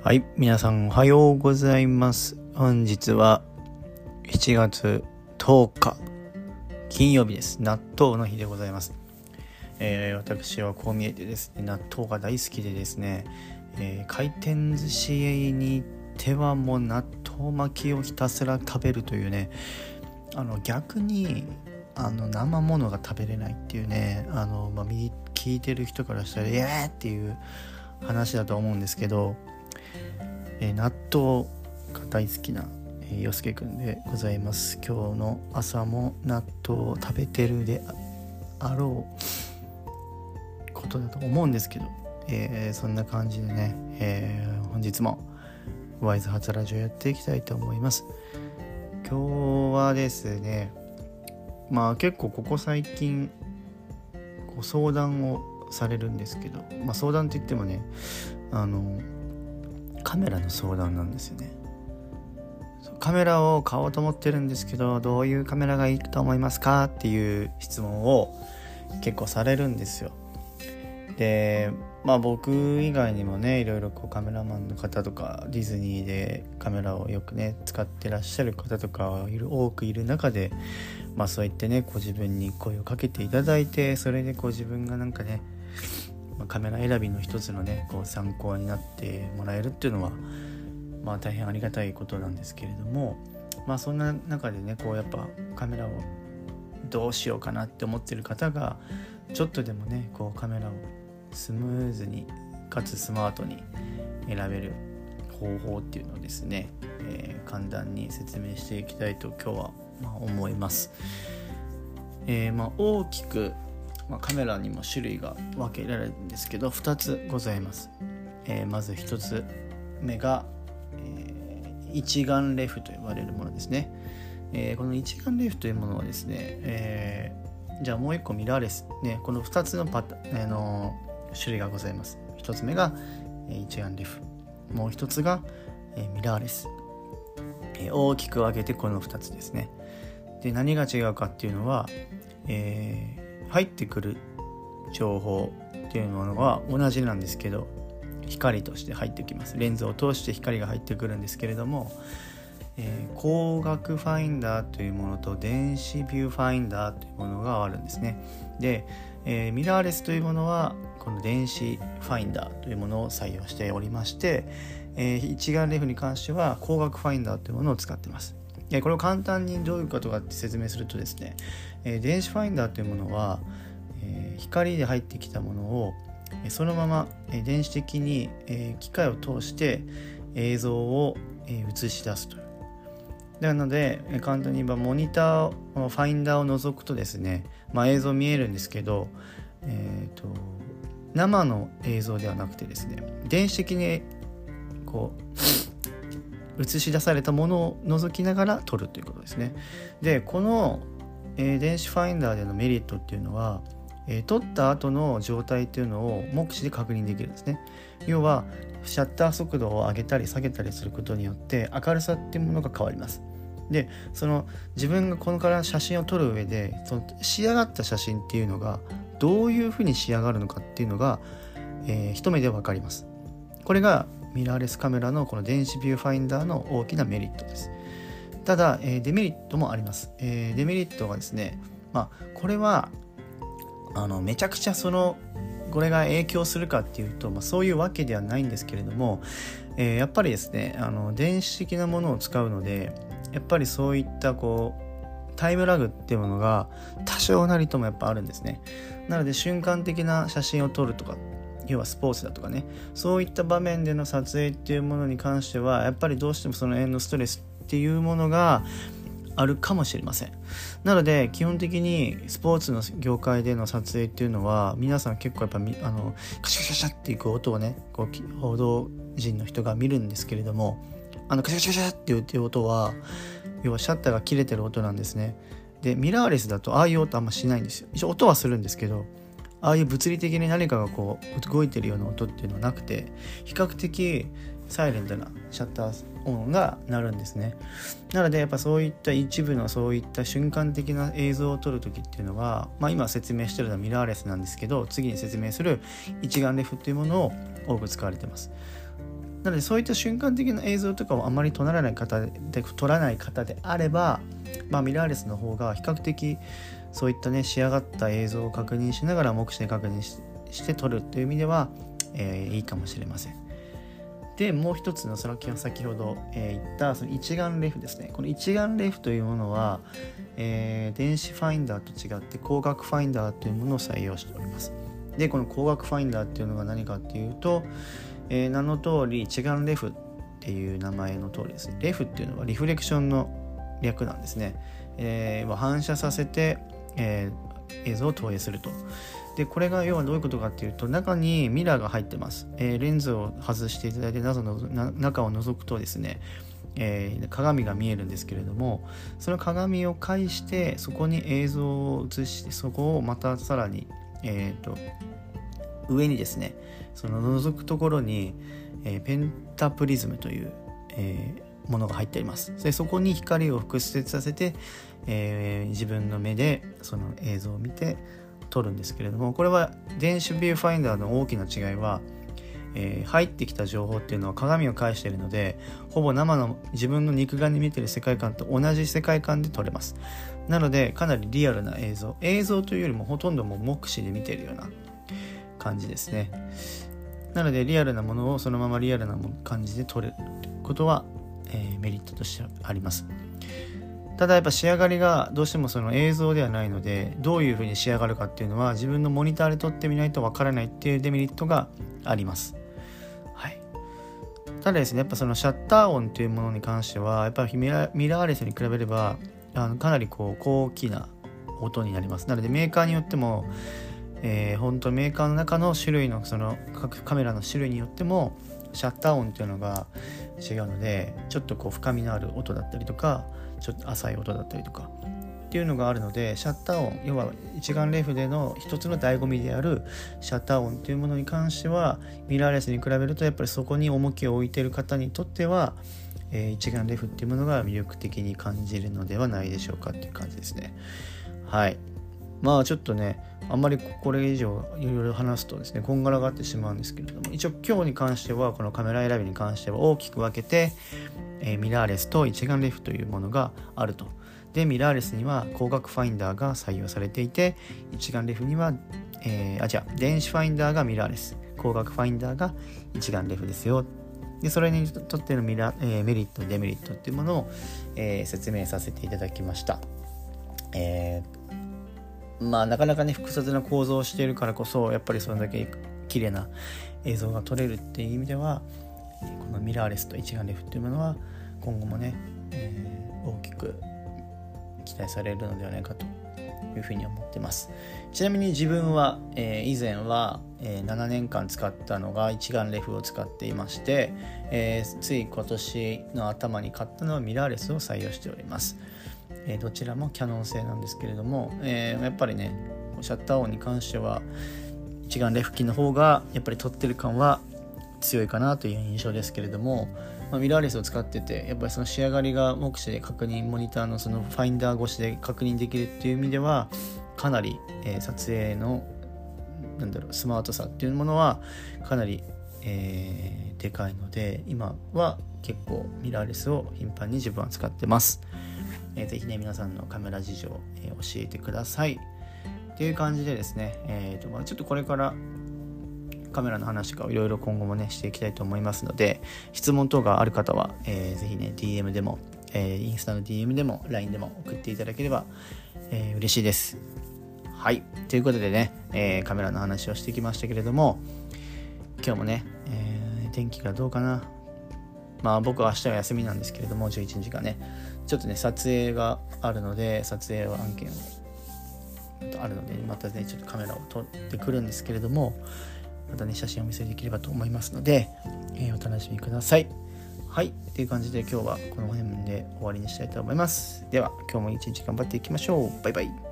はい、皆さんおはようございます。本日は7月10日金曜日です。納豆の日でございます。えー私はこう見えてですね、納豆が大好きでですね、えー回転寿司に行ってはもう納豆巻きをひたすら食べるというね、あの逆にあの生ものが食べれないっていうね、あのまあ、聞いてる人からしたら「えー!」っていう話だと思うんですけど、えー納豆が大好きな、えー、よすけくんでございます。今日の朝も納豆を食べてるであろうことだと思うんですけど、えーそんな感じでね、えー本日もワイズ初ラジオやっていきたいと思います。今日はですねまあ結構ここ最近ご相談をされるんですけど、まあ、相談って言ってもねあのカメラの相談なんですよね。カメラを買おうと思ってるんですけどどういうカメラがいいと思いますかっていう質問を結構されるんですよ。でまあ僕以外にもねいろいろこうカメラマンの方とかディズニーでカメラをよくね使ってらっしゃる方とかいる多くいる中でまあそう言ってねこう自分に声をかけていただいてそれでこう自分がなんかねまあカメラ選びの一つのねこう参考になってもらえるっていうのはまあ大変ありがたいことなんですけれどもまあそんな中でねこうやっぱカメラをどうしようかなって思ってる方がちょっとでもねこうカメラをスムーズにかつスマートに選べる方法っていうのをですね、えー簡単に説明していきたいと今日はま思います。えーま、大きく、まあ、カメラにも種類が分けられるんですけど2つございます。えーまず1つ目が、えー一眼レフと呼ばれるものですね。えーこの一眼レフというものはですね、えーじゃあもう一個ミラーレス、ね、この2つのパタ、あの種類がございます。1つ目が、えー一眼レフもう1つが、えーミラーレス、えー大きく分けてこの2つですね。で何が違うかっていうのは、えー入ってくる情報っていうものは同じなんですけど光として入ってきます。レンズを通して光が入ってくるんですけれども、えー光学ファインダーというものと電子ビューファインダーというものがあるんですね。で、えーミラーレスというものはこの電子ファインダーというものを採用しておりまして、えー一眼レフに関しては光学ファインダーというものを使ってます。でこれを簡単にどういうことかって説明するとですね、え電子ファインダーというものは、え光で入ってきたものをそのまま電子的に機械を通して映像を映し出すという。なので簡単に言えばモニターをファインダーを除くとですね、まあ、映像見えるんですけど、えーと生の映像ではなくてですね電子的にこう映し出されたものを除きながら撮るということですね。でこの、えー電子ファインダーでのメリットっていうのは、えー撮った後の状態っていうのを目視で確認できるんですね。要はシャッター速度を上げたり下げたりすることによって明るさっていうものが変わります。でその自分がこのから写真を撮る上でその仕上がった写真っていうのがどういうふうに仕上がるのかっていうのが、えー一目で分かります。これがミラーレスカメラのこの電子ビューファインダーの大きなメリットです。ただ、えデメリットもあります。えデメリットはですね、まあ、これはあのめちゃくちゃそのこれが影響するかっていうと、まあ、そういうわけではないんですけれども、えーやっぱりですねあの電子的なものを使うのでやっぱりそういったこうタイムラグっていうものが多少なりともやっぱあるんですね。なので瞬間的な写真を撮るとか要はスポーツだとかね。そういった場面での撮影っていうものに関してはやっぱりどうしてもその辺のストレスっていうものがあるかもしれません。なので基本的にスポーツの業界での撮影っていうのは皆さん結構やっぱみあのカシャカシャカシャっていく音をねこう報道陣の人が見るんですけれどもあのカシャカシャカシャって言って音は要はシャッターが切れてる音なんですね。でミラーレスだとああいう音あんましないんですよ。一応音はするんですけどああいう物理的に何かがこう動いてるような音っていうのはなくて比較的サイレントなシャッター音が鳴るんですね。なのでやっぱそういった一部のそういった瞬間的な映像を撮る時っていうのは、まあ、今説明してるのはミラーレスなんですけど次に説明する一眼レフっていうものを多く使われてます。なのでそういった瞬間的な映像とかをあまり撮らない方で撮らない方であれば、まあ、ミラーレスの方が比較的そういったね仕上がった映像を確認しながら目視で確認して撮るという意味では、えー、いいかもしれません。でもう一つのその先ほど、えー、言ったその一眼レフですね。この一眼レフというものは、えー、電子ファインダーと違って光学ファインダーというものを採用しております。でこの光学ファインダーっていうのが何かっていうと、えー、名の通り一眼レフっていう名前の通りですね。レフっていうのはリフレクションの略なんですね、えー、反射させて、えー、映像を投影すると。でこれが要はどういうことかっていうと中にミラーが入ってます、えー、レンズを外していただいて中の中を覗くとですね、えー、鏡が見えるんですけれどもその鏡を介してそこに映像を映してそこをまたさらに、えーと、上にですねその覗くところに、えー、ペンタプリズムという、えー、ものが入っています。でそこに光を屈折させて、えー、自分の目でその映像を見て撮るんですけれどもこれは電子ビューファインダーの大きな違いは、えー、入ってきた情報っていうのは鏡を介しているのでほぼ生の自分の肉眼で見てる世界観と同じ世界観で撮れます。なのでかなりリアルな映像。映像というよりもほとんどもう目視で見てるような感じですね。なのでリアルなものをそのままリアルな感じで撮れることは、えー、メリットとしてありますただやっぱ仕上がりがどうしてもその映像ではないのでどういう風に仕上がるかっていうのは自分のモニターで撮ってみないとわからないっていうデメリットがあります。はい、ただですねやっぱそのシャッター音というものに関してはやっぱりミラーレスに比べればあのかなりこう高貴な音になります。なのでメーカーによってもえー、本当メーカーの中の種類のその各カメラの種類によってもシャッター音っていうのが違うのでちょっとこう深みのある音だったりとかちょっと浅い音だったりとかっていうのがあるのでシャッター音要は一眼レフでの一つの醍醐味であるシャッター音っていうものに関してはミラーレスに比べるとやっぱりそこに重きを置いてる方にとっては、えー、一眼レフっていうものが魅力的に感じるのではないでしょうかっていう感じですね。はい。まあちょっとねあんまりこれ以上いろいろ話すとですねこんがらがってしまうんですけれども一応今日に関してはこのカメラ選びに関しては大きく分けて、えー、ミラーレスと一眼レフというものがあると。でミラーレスには光学ファインダーが採用されていて一眼レフには、えー、あじゃあ電子ファインダーがミラーレス。光学ファインダーが一眼レフですよ。でそれにとってのミラ、えー、メリットデメリットっていうものを、えー、説明させていただきました、えーまあなかなかね複雑な構造をしているからこそやっぱりそれだけ綺麗な映像が撮れるっていう意味ではこのミラーレスと一眼レフっていうものは今後もね、えー、大きく期待されるのではないかというふうに思ってます。ちなみに自分は、えー、以前は、えー、7年間使ったのが一眼レフを使っていまして、えー、つい今年の頭に買ったのはミラーレスを採用しております。えー、どちらもキャノン製なんですけれども、えー、やっぱりねシャッター音に関しては一眼レフ機の方がやっぱり撮ってる感は強いかなという印象ですけれども、まあ、ミラーレスを使っててやっぱりその仕上がりが目視で確認モニターのそのファインダー越しで確認できるっていう意味ではかなり、えー、撮影のなんだろうスマートさっていうものはかなり、えー、でかいので今は結構ミラーレスを頻繁に自分は使ってます。えー、ぜひね、皆さんのカメラ事情、えー、教えてください。っていう感じでですね、えーとまあ、ちょっとこれからカメラの話とかいろいろ今後もね、していきたいと思いますので、質問等がある方は、えー、ぜひね、DM でも、えー、インスタの DM でも、LINE でも送っていただければ、えー、嬉しいです。はい。ということでね、えー、カメラの話をしてきましたけれども、今日もね、えー、天気がどうかな。まあ僕は明日は休みなんですけれども、11日がね、ちょっとね撮影があるので撮影案件をあるのでまたねちょっとカメラを撮ってくるんですけれどもまたね写真をお見せできればと思いますので、えー、お楽しみください。はい。っていう感じで今日はこの辺で終わりにしたいと思います。では今日も一日頑張っていきましょう。バイバイ。